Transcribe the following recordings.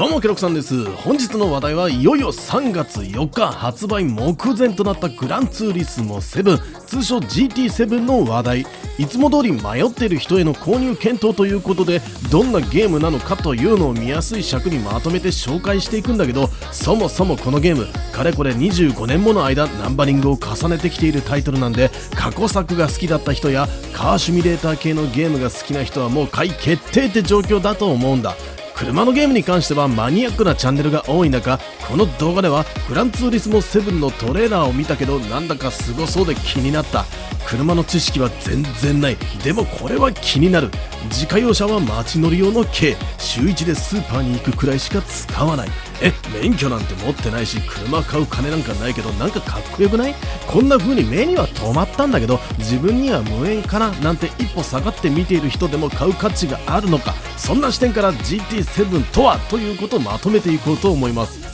どうもケロクさんです。本日の話題はいよいよ3月4日発売目前となったグランツーリスモ7通称 GT7 の話題。いつも通り迷っている人への購入検討ということでどんなゲームなのかというのを見やすい尺にまとめて紹介していくんだけどそもそもこのゲームかれこれ25年もの間ナンバリングを重ねてきているタイトルなんで過去作が好きだった人やカーシミュレーター系のゲームが好きな人はもう買い決定って状況だと思うんだ。車のゲームに関してはマニアックなチャンネルが多い中この動画ではフランツーリスモ7のトレーラーを見たけどなんだかすごそうで気になった。車の知識は全然ない。でもこれは気になる。自家用車は街乗り用の軽。週1でスーパーに行くくらいしか使わない。え免許なんて持ってないし車買う金なんかないけどなんかかっこよくない？こんな風に目には止まったんだけど自分には無縁かななんて一歩下がって見ている人でも買う価値があるのか。そんな視点から GT7 とはということをまとめていこうと思います。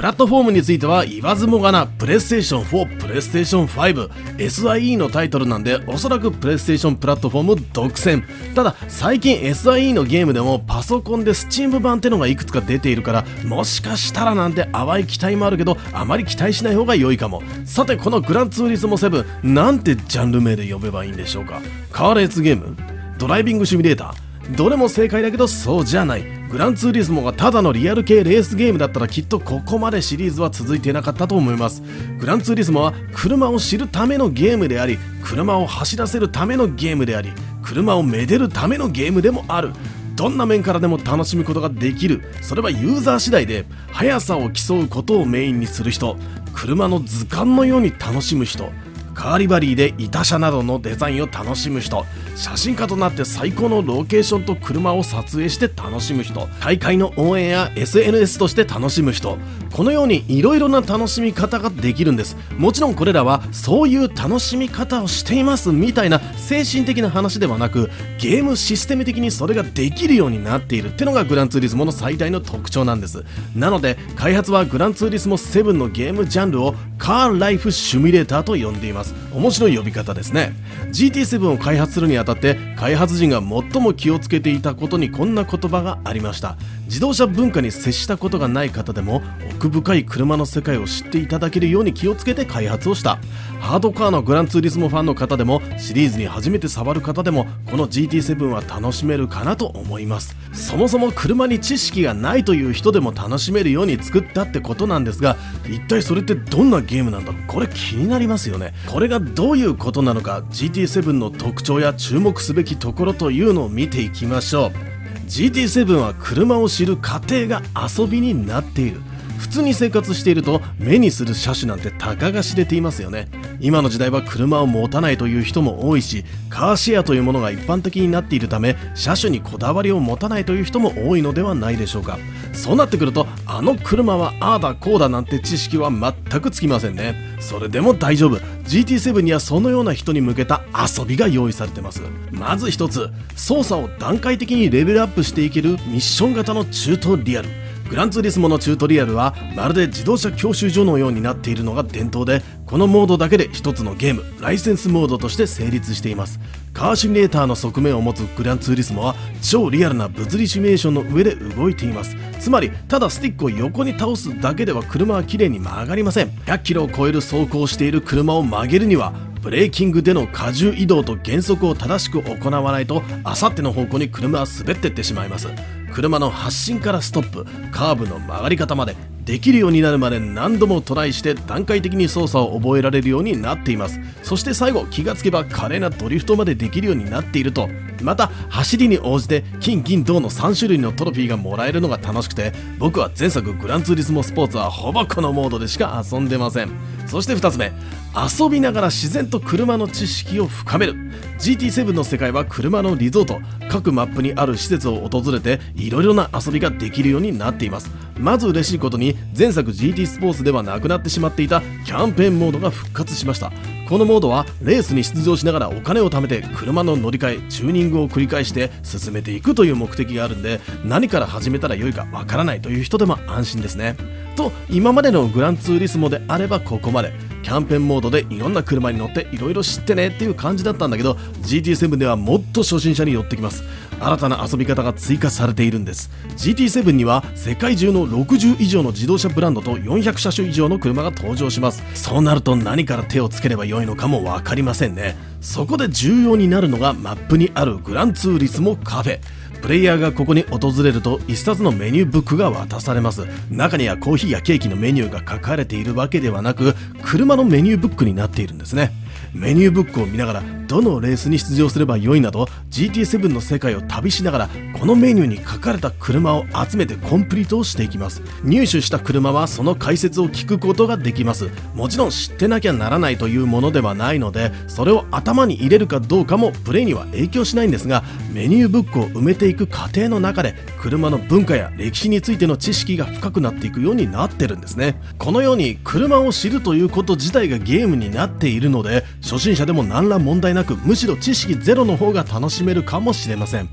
プラットフォームについては言わずもがなプレイステーション4、プレイステーション5、SIE のタイトルなんでおそらくプレイステーションプラットフォーム独占。ただ最近 SIE のゲームでもパソコンで Steam 版ってのがいくつか出ているからもしかしたらなんて淡い期待もあるけどあまり期待しない方が良いかも。さてこのグランツーリスモ7なんてジャンル名で呼べばいいんでしょうか。カーレーツゲーム？ドライビングシミュレーター？どれも正解だけどそうじゃない。グランツーリスモがただのリアル系レースゲームだったらきっとここまでシリーズは続いてなかったと思います。グランツーリスモは車を知るためのゲームであり車を走らせるためのゲームであり車をめでるためのゲームでもある。どんな面からでも楽しむことができる。それはユーザー次第で速さを競うことをメインにする人。車の図鑑のように楽しむ人。カーリバリーで板車などのデザインを楽しむ人。写真家となって最高のロケーションと車を撮影して楽しむ人。大会の応援や SNS として楽しむ人。このようにいろいろな楽しみ方ができるんです。もちろんこれらはそういう楽しみ方をしていますみたいな精神的な話ではなくゲームシステム的にそれができるようになっている。ってのがグランツーリスモの最大の特徴なんです。なので開発はグランツーリスモ7のゲームジャンルをカーライフシミュレーターと呼んでいます。面白い呼び方ですね。GT7 を開発するにあたって開発陣が最も気をつけていたことにこんな言葉がありました。自動車文化に接したことがない方でも奥深い車の世界を知っていただけるように気をつけて開発をした。ハードカーのグランツーリスモファンの方でもシリーズに初めて触る方でもこの GT7 は楽しめるかなと思います。そもそも車に知識がないという人でも楽しめるように作ったってことなんですが一体それってどんなゲームなんだろう？これ気になりますよね。これがどういうことなのか GT7 の特徴や注目すべきところというのを見ていきましょう。GT7 は車を知る過程が遊びになっている。普通に生活していると目にする車種なんてたかが知れていますよね。今の時代は車を持たないという人も多いしカーシェアというものが一般的になっているため車種にこだわりを持たないという人も多いのではないでしょうか。そうなってくるとあの車はああだこうだなんて知識は全くつきませんね。それでも大丈夫。GT7 にはそのような人に向けた遊びが用意されてます。まず一つ操作を段階的にレベルアップしていけるミッション型のチュートリアル。グランツーリスモのチュートリアルはまるで自動車教習所のようになっているのが伝統でこのモードだけで一つのゲームライセンスモードとして成立しています。カーシミュレーターの側面を持つグランツーリスモは超リアルな物理シミュレーションの上で動いています。つまりただスティックを横に倒すだけでは車は綺麗に曲がりません。100キロを超える走行している車を曲げるにはブレーキングでの荷重移動と減速を正しく行わないとあさっての方向に車は滑ってってしまいます。車の発進からストップカーブの曲がり方までできるようになるまで何度もトライして段階的に操作を覚えられるようになっています。そして最後気がつけば華麗なドリフトまでできるようになっているとまた走りに応じて金銀銅の3種類のトロフィーがもらえるのが楽しくて僕は前作グランツーリスモスポーツはほぼこのモードでしか遊んでません。そして2つ目遊びながら自然と車の知識を深める。GT7 の世界は車のリゾート各マップにある施設を訪れていろいろな遊びができるようになっています。まず嬉しいことに前作 GT スポーツではなくなってしまっていたキャンペーンモードが復活しました。このモードはレースに出場しながらお金を貯めて車の乗り換えチューニングングを繰り返して進めていくという目的があるんで何から始めたらよいかわからないという人でも安心ですね。と今までのグランツーリスモであればここまでキャンペーンモードでいろんな車に乗っていろいろ知ってねっていう感じだったんだけど GT7 ではもっと初心者に寄ってきます。新たな遊び方が追加されているんです。GT7 には世界中の60以上の自動車ブランドと400車種以上の車が登場します。そうなると何から手をつければよいのかも分かりませんね。そこで重要になるのがマップにあるグランツーリスモカフェ。プレイヤーがここに訪れると1冊のメニューブックが渡されます。中にはコーヒーやケーキのメニューが書かれているわけではなく車のメニューブックになっているんですね。メニューブックを見ながらどのレースに出場すればよいなど GT7 の世界を旅しながらこのメニューに書かれた車を集めてコンプリートをしていきます。入手した車はその解説を聞くことができます。もちろん知ってなきゃならないというものではないのでそれを頭に入れるかどうかもプレイには影響しないんですがメニューブックを埋めていく過程の中で車の文化や歴史についての知識が深くなっていくようになってるんですね。このように車を知るということ自体がゲームになっているので初心者でも何ら問題なくむしろ知識ゼロの方が楽しめるかもしれません。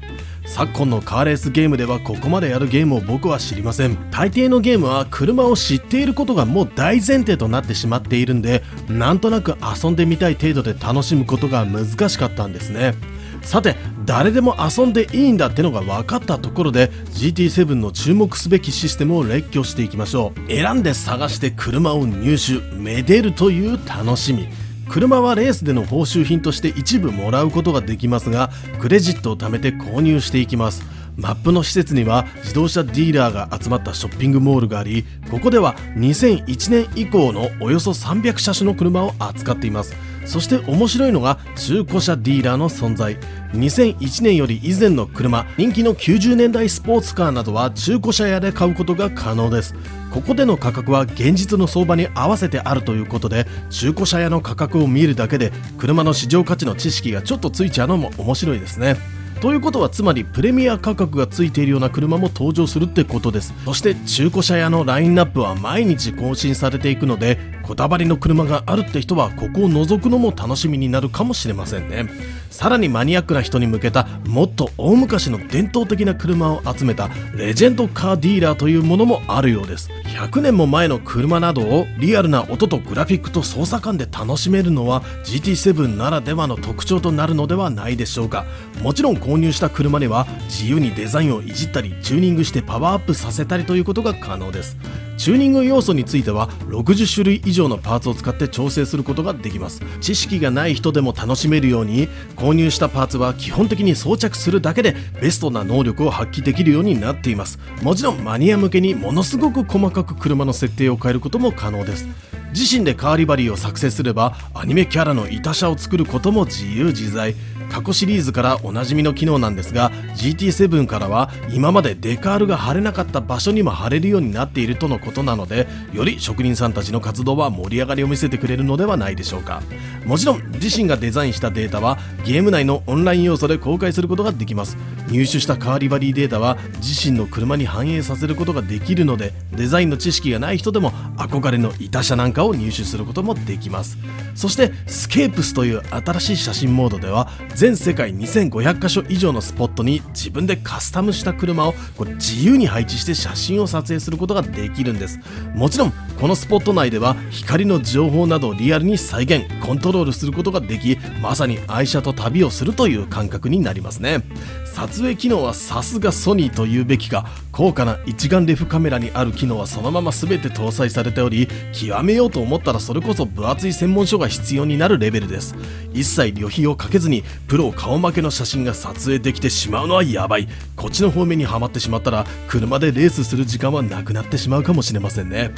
昨今のカーレースゲームではここまでやるゲームを僕は知りません。大抵のゲームは車を知っていることがもう大前提となってしまっているんでなんとなく遊んでみたい程度で楽しむことが難しかったんですね。さて誰でも遊んでいいんだってのが分かったところで GT7 の注目すべきシステムを列挙していきましょう。選んで探して車を入手めでるという楽しみ。車はレースでの報酬品として一部もらうことができますがクレジットを貯めて購入していきます。マップの施設には自動車ディーラーが集まったショッピングモールがありここでは2001年以降のおよそ300車種の車を扱っています。そして面白いのが中古車ディーラーの存在。2001年より以前の車。人気の90年代スポーツカーなどは中古車屋で買うことが可能です。ここでの価格は現実の相場に合わせてあるということで中古車屋の価格を見るだけで車の市場価値の知識がちょっとついちゃうのも面白いですね。ということはつまりプレミア価格がついているような車も登場するってことです。そして中古車屋のラインナップは毎日更新されていくのでこだわりの車があるって人はここを覗くのも楽しみになるかもしれませんね。さらにマニアックな人に向けたもっと大昔の伝統的な車を集めたレジェンドカーディーラーというものもあるようです。100年も前の車などをリアルな音とグラフィックと操作感で楽しめるのは GT7 ならではの特徴となるのではないでしょうか。もちろん購入した車には自由にデザインをいじったりチューニングしてパワーアップさせたりということが可能です。チューニング要素については60種類以上のパーツを使って調整することができます。知識がない人でも楽しめるように購入したパーツは基本的に装着するだけでベストな能力を発揮できるようになっています。もちろんマニア向けにものすごく細かく車の設定を変えることも可能です。自身でカーリバリーを作成すればアニメキャラのいた車を作ることも自由自在。過去シリーズからおなじみの機能なんですが GT7 からは今までデカールが貼れなかった場所にも貼れるようになっているとのことなのでより職人さんたちの活動は盛り上がりを見せてくれるのではないでしょうか。もちろん自身がデザインしたデータはゲーム内のオンライン要素で公開することができます。入手したカーリバリーデータは自身の車に反映させることができるのでデザインの知識がない人でも憧れのいた車なんかを入手することもできます。そしてスケープスという新しい写真モードでは全世界2500カ所以上のスポットに自分でカスタムした車をこれ自由に配置して写真を撮影することができるんです。もちろんこのスポット内では光の情報などをリアルに再現コントロールすることができまさに愛車と旅をするという感覚になりますね。撮影機能はさすがソニーと言うべきか高価な一眼レフカメラにある機能はそのまま全て搭載されており極めようと思ったらそれこそ分厚い専門書が必要になるレベルです。一切旅費をかけずにプロ顔負けの写真が撮影できてしまうのはやばい。こっちの方面にはまってしまったら車でレースする時間はなくなってしまうかもしれませんね。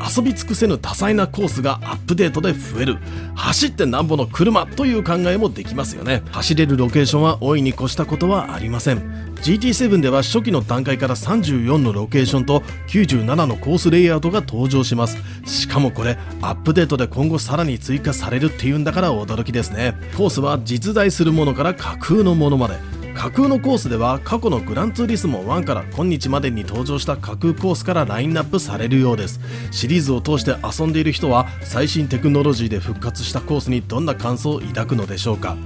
遊び尽くせぬ多彩なコースがアップデートで増える。走ってなんぼの車という考えもできますよね。走れるロケーションは大いに越したことはありません。GT7 では初期の段階から34のロケーションと97のコースレイアウトが登場します。しかもこれアップデートで今後さらに追加されるっていうんだから驚きですね。コースは実在するものから架空のものまで。架空のコースでは過去のグランツーリスモ1から今日までに登場した架空コースからラインナップされるようです。シリーズを通して遊んでいる人は最新テクノロジーで復活したコースにどんな感想を抱くのでしょうか。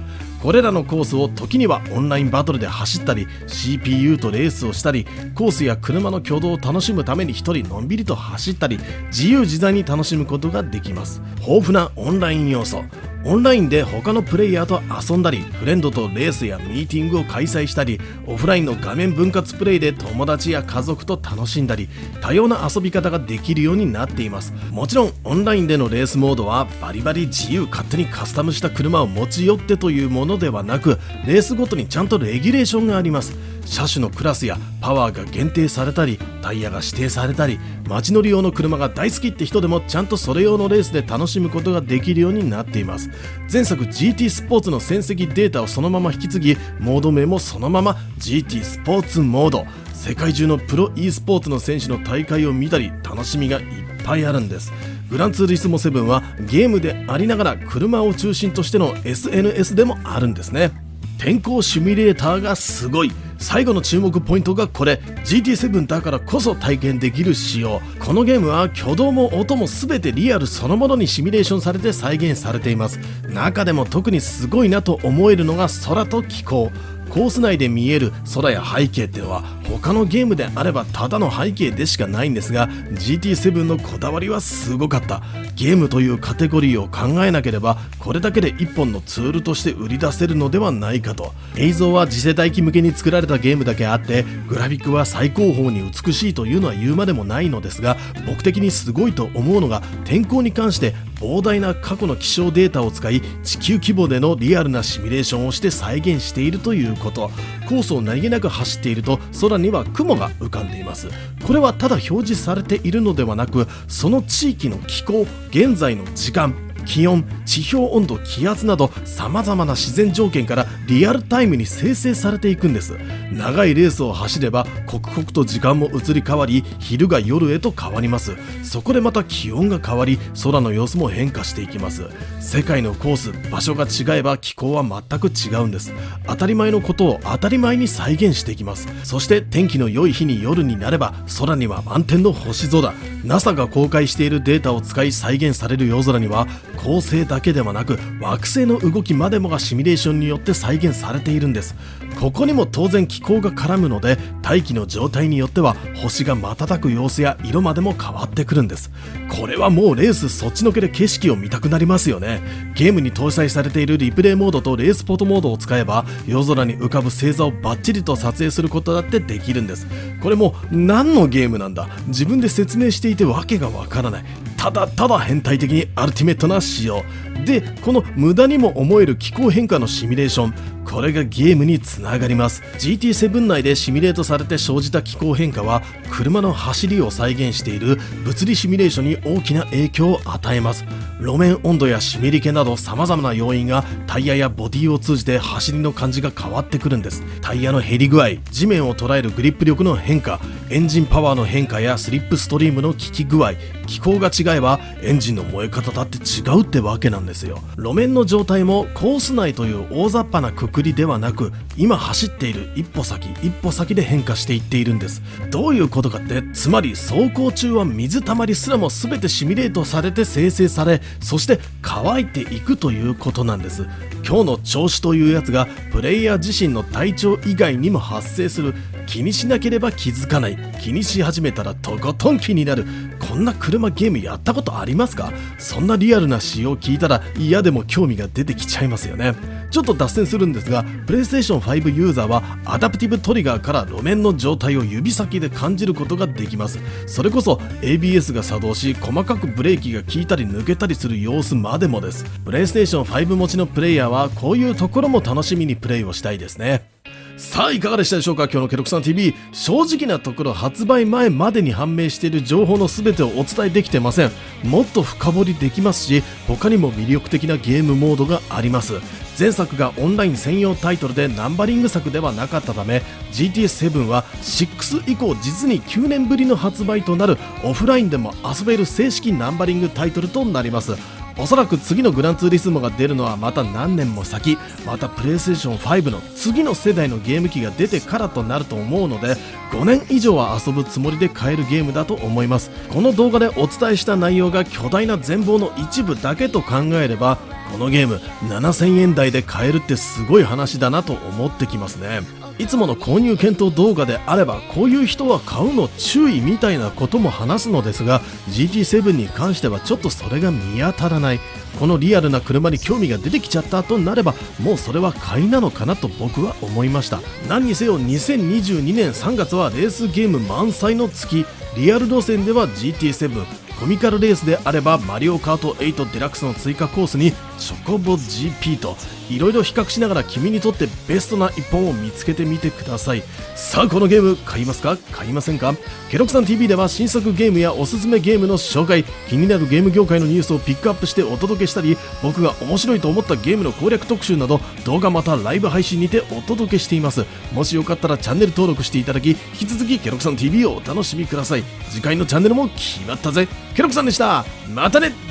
これらのコースを時にはオンラインバトルで走ったり CPU とレースをしたりコースや車の挙動を楽しむために一人のんびりと走ったり自由自在に楽しむことができます。豊富なオンライン要素。オンラインで他のプレイヤーと遊んだりフレンドとレースやミーティングを開催したりオフラインの画面分割プレイで友達や家族と楽しんだり多様な遊び方ができるようになっています。もちろんオンラインでのレースモードはバリバリ自由勝手にカスタムした車を持ち寄ってというものではなくレースごとにちゃんとレギュレーションがあります。車種のクラスやパワーが限定されたりタイヤが指定されたり街乗り用の車が大好きって人でもちゃんとそれ用のレースで楽しむことができるようになっています。前作 GT スポーツの戦績データをそのまま引き継ぎモード名もそのまま GT スポーツモード。世界中のプロ e スポーツの選手の大会を見たり楽しみがいっぱいあるんです。グランツーリスモ7はゲームでありながら車を中心としての SNS でもあるんですね。天候シミュレーターがすごい。最後の注目ポイントがこれ。GT7 だからこそ体験できる仕様。このゲームは挙動も音も全てリアルそのものにシミュレーションされて再現されています。中でも特にすごいなと思えるのが空と気候。コース内で見える空や背景ってのは他のゲームであればただの背景でしかないんですが GT7 のこだわりはすごかった。ゲームというカテゴリーを考えなければこれだけで1本のツールとして売り出せるのではないかと。映像は次世代機向けに作られたゲームだけあってグラフィックは最高峰に美しいというのは言うまでもないのですが僕的にすごいと思うのが天候に関して膨大な過去の気象データを使い地球規模でのリアルなシミュレーションをして再現しているということ。コースを何気なく走っていると空には雲が浮かんでいます。これはただ表示されているのではなくその地域の気候現在の時間気温地表温度気圧などさまざまな自然条件からリアルタイムに生成されていくんです。長いレースを走れば刻々と時間も移り変わり昼が夜へと変わります。そこでまた気温が変わり空の様子も変化していきます。世界のコース場所が違えば気候は全く違うんです。当たり前のことを当たり前に再現していきます。そして天気の良い日に夜になれば空には満天の星空。NASA が公開しているデータを使い再現される夜空には恒星だけではなく惑星の動きまでもがシミュレーションによって再現されているんです。ここにも当然気候が絡むので大気の状態によっては星が瞬く様子や色までも変わってくるんです。これはもうレースそっちのけで景色を見たくなりますよね。ゲームに搭載されているリプレイモードとレースポットモードを使えば夜空に浮かぶ星座をバッチリと撮影することだってできるんです。これも何のゲームなんだ？自分で説明していてわけがわからない。ただただ変態的にアルティメットなしようでこの無駄にも思える気候変化のシミュレーション。これがゲームにつながります。GT7 内でシミュレートされて生じた気候変化は車の走りを再現している物理シミュレーションに大きな影響を与えます。路面温度や湿り気など様々な要因がタイヤやボディを通じて走りの感じが変わってくるんです。タイヤの減り具合地面を捉えるグリップ力の変化エンジンパワーの変化やスリップストリームの効き具合気候が違えばエンジンの燃え方だって違うってわけなんですよ。路面の状態もコース内という大雑把なくくりではなく今走っている一歩先一歩先で変化していっているんです。どういうことかってつまり走行中は水たまりすらも全てシミュレートされて生成されそして乾いていくということなんです。今日の調子というやつがプレイヤー自身の体調以外にも発生する気にしなければ気づかない。気にし始めたらとことん気になる。こんな車ゲームやったことありますか？そんなリアルな仕様を聞いたら嫌でも興味が出てきちゃいますよね。ちょっと脱線するんですが PlayStation 5ユーザーはアダプティブトリガーから路面の状態を指先で感じることができます。それこそ ABS が作動し細かくブレーキが効いたり抜けたりする様子までもです。PlayStation 5持ちのプレイヤーはこういうところも楽しみにプレイをしたいですね。さあいかがでしたでしょうか？今日のケロクさん TV 正直なところ発売前までに判明している情報の全てをお伝えできてません。もっと深掘りできますし他にも魅力的なゲームモードがあります。前作がオンライン専用タイトルでナンバリング作ではなかったため GTS7 は6以降実に9年ぶりの発売となるオフラインでも遊べる正式ナンバリングタイトルとなります。おそらく次のグランツーリスモが出るのはまた何年も先。またプレイステーション5の次の世代のゲーム機が出てからとなると思うので5年以上は遊ぶつもりで買えるゲームだと思います。この動画でお伝えした内容が巨大な全貌の一部だけと考えればこのゲーム7000円台で買えるってすごい話だなと思ってきますね。いつもの購入検討動画であればこういう人は買うの注意みたいなことも話すのですが GT7 に関してはちょっとそれが見当たらない。このリアルな車に興味が出てきちゃったとなればもうそれは買いなのかなと僕は思いました。何にせよ2022年3月はレースゲーム満載の月。リアル路線では GT7 コミカルレースであればマリオカート8デラックスの追加コースにチョコボ GP といろいろ比較しながら君にとってベストな一本を見つけてみてください。さあこのゲーム買いますか？買いませんか？ケロクさん TV では新作ゲームやおすすめゲームの紹介気になるゲーム業界のニュースをピックアップしてお届けしたり僕が面白いと思ったゲームの攻略特集など動画またライブ配信にてお届けしています。もしよかったらチャンネル登録していただき引き続きケロクさん TV をお楽しみください。次回のチャンネルも決まったぜ。ケロクさんでした。またね。